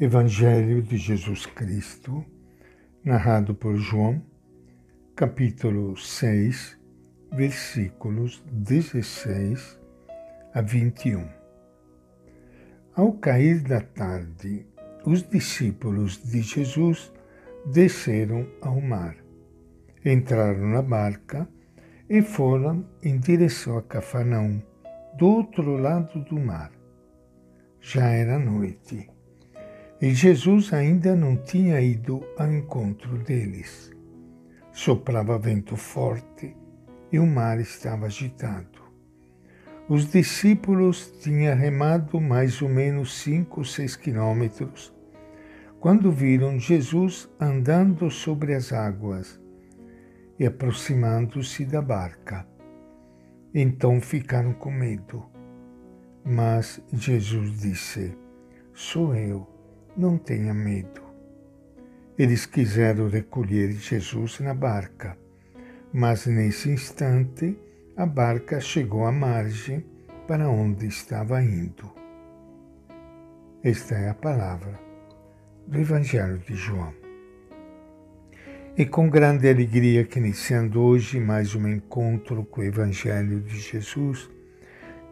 Evangelho de Jesus Cristo, narrado por João, capítulo 6, versículos 16 a 21. Ao cair da tarde, os discípulos de Jesus desceram ao mar, entraram na barca e foram em direção a Cafarnaum, do outro lado do mar. Já era noite e Jesus ainda não tinha ido ao encontro deles. Soprava vento forte e o mar estava agitado. Os discípulos tinham remado mais ou menos cinco ou seis quilômetros quando viram Jesus andando sobre as águas e aproximando-se da barca. Então ficaram com medo. Mas Jesus disse: Sou eu não tenha medo. Eles quiseram recolher Jesus na barca, mas nesse instante a barca chegou à margem para onde estava indo. Esta é a palavra do Evangelho de João. E com grande alegria que iniciando hoje mais um encontro com o Evangelho de Jesus,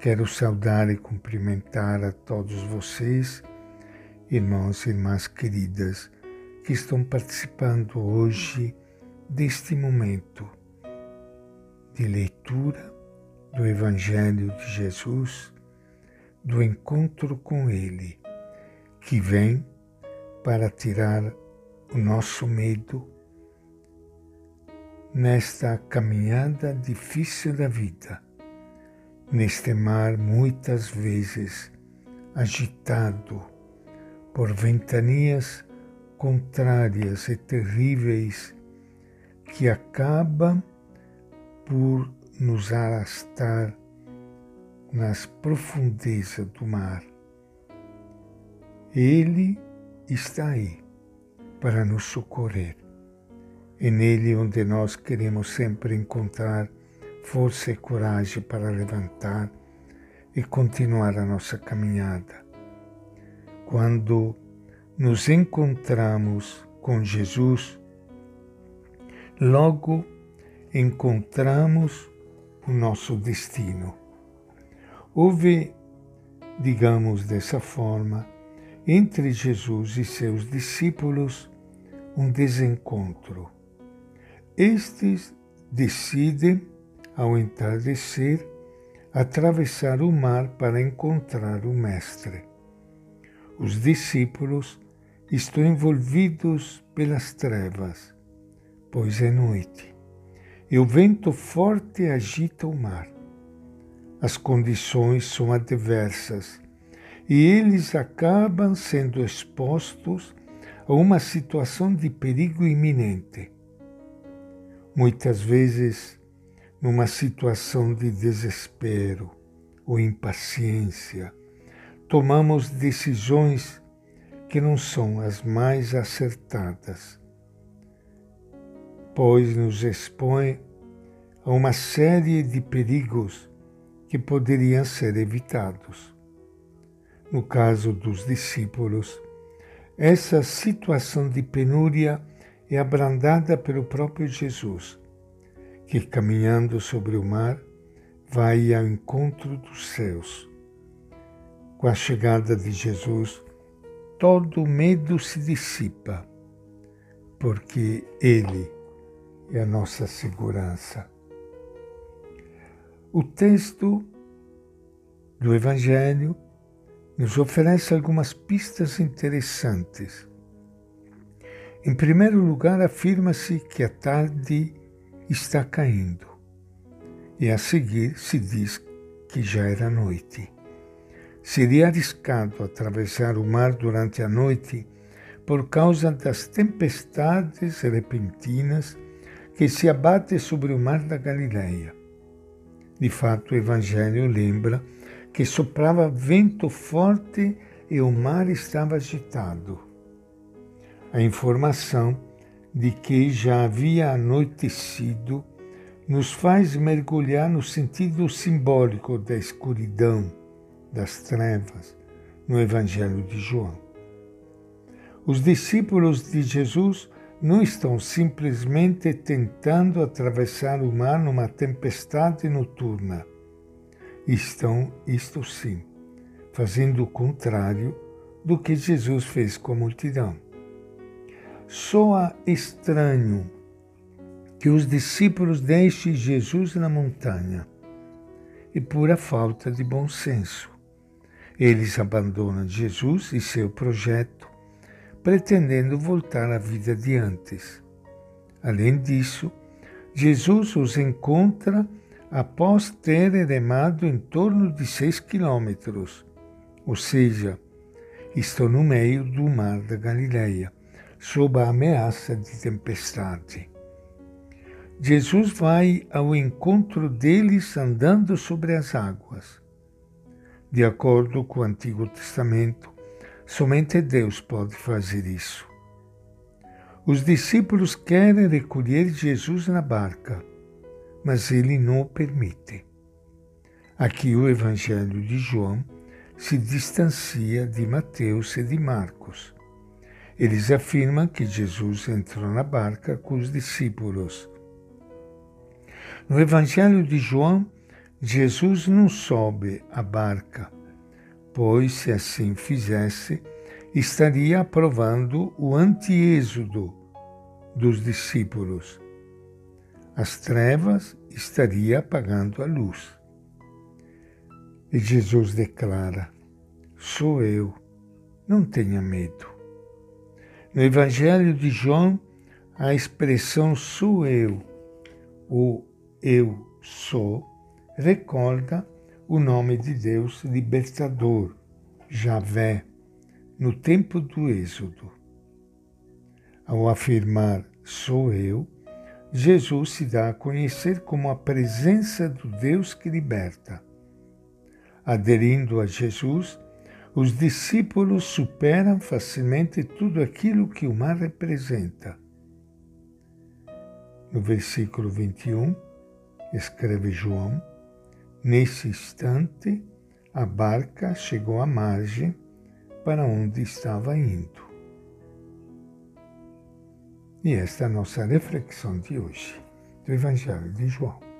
quero saudar e cumprimentar a todos vocês irmãos e irmãs queridas que estão participando hoje deste momento de leitura do Evangelho de Jesus, do encontro com Ele, que vem para tirar o nosso medo nesta caminhada difícil da vida, neste mar muitas vezes agitado, por ventanias contrárias e terríveis que acabam por nos arrastar nas profundezas do mar. Ele está aí para nos socorrer. É nele onde nós queremos sempre encontrar força e coragem para levantar e continuar a nossa caminhada quando nos encontramos com Jesus, logo encontramos o nosso destino. Houve, digamos dessa forma, entre Jesus e seus discípulos um desencontro. Estes decidem, ao entardecer, atravessar o mar para encontrar o Mestre os discípulos estão envolvidos pelas trevas, pois é noite, e o vento forte agita o mar. As condições são adversas e eles acabam sendo expostos a uma situação de perigo iminente. Muitas vezes, numa situação de desespero ou impaciência, tomamos decisões que não são as mais acertadas, pois nos expõe a uma série de perigos que poderiam ser evitados. No caso dos discípulos, essa situação de penúria é abrandada pelo próprio Jesus, que caminhando sobre o mar vai ao encontro dos céus com a chegada de Jesus, todo medo se dissipa, porque Ele é a nossa segurança. O texto do Evangelho nos oferece algumas pistas interessantes. Em primeiro lugar, afirma-se que a tarde está caindo, e a seguir se diz que já era noite. Seria arriscado atravessar o mar durante a noite por causa das tempestades repentinas que se abatem sobre o mar da Galileia. De fato, o Evangelho lembra que soprava vento forte e o mar estava agitado. A informação de que já havia anoitecido nos faz mergulhar no sentido simbólico da escuridão das trevas no Evangelho de João. Os discípulos de Jesus não estão simplesmente tentando atravessar o mar numa tempestade noturna. Estão, isto sim, fazendo o contrário do que Jesus fez com a multidão. Soa estranho que os discípulos deixem Jesus na montanha e pura falta de bom senso. Eles abandonam Jesus e seu projeto pretendendo voltar à vida de antes. Além disso, Jesus os encontra após ter remado em torno de seis quilômetros, ou seja, estão no meio do mar da Galileia, sob a ameaça de tempestade. Jesus vai ao encontro deles andando sobre as águas. De acordo com o Antigo Testamento, Somente Deus pode fazer isso. Os discípulos querem recolher Jesus na barca, mas ele não o permite. Aqui o Evangelho de João se distancia de Mateus e de Marcos. Eles afirmam que Jesus entrou na barca com os discípulos. No Evangelho de João, Jesus não sobe a barca pois se assim fizesse, estaria aprovando o anti-êxodo dos discípulos. As trevas estaria apagando a luz. E Jesus declara: Sou eu, não tenha medo. No Evangelho de João, a expressão sou eu, ou eu sou, recorda o nome de Deus libertador, Javé, no tempo do Êxodo. Ao afirmar sou eu, Jesus se dá a conhecer como a presença do Deus que liberta. Aderindo a Jesus, os discípulos superam facilmente tudo aquilo que o mar representa. No versículo 21, escreve João, Nesse instante, a barca chegou à margem para onde estava indo. E esta é a nossa reflexão de hoje do Evangelho de João.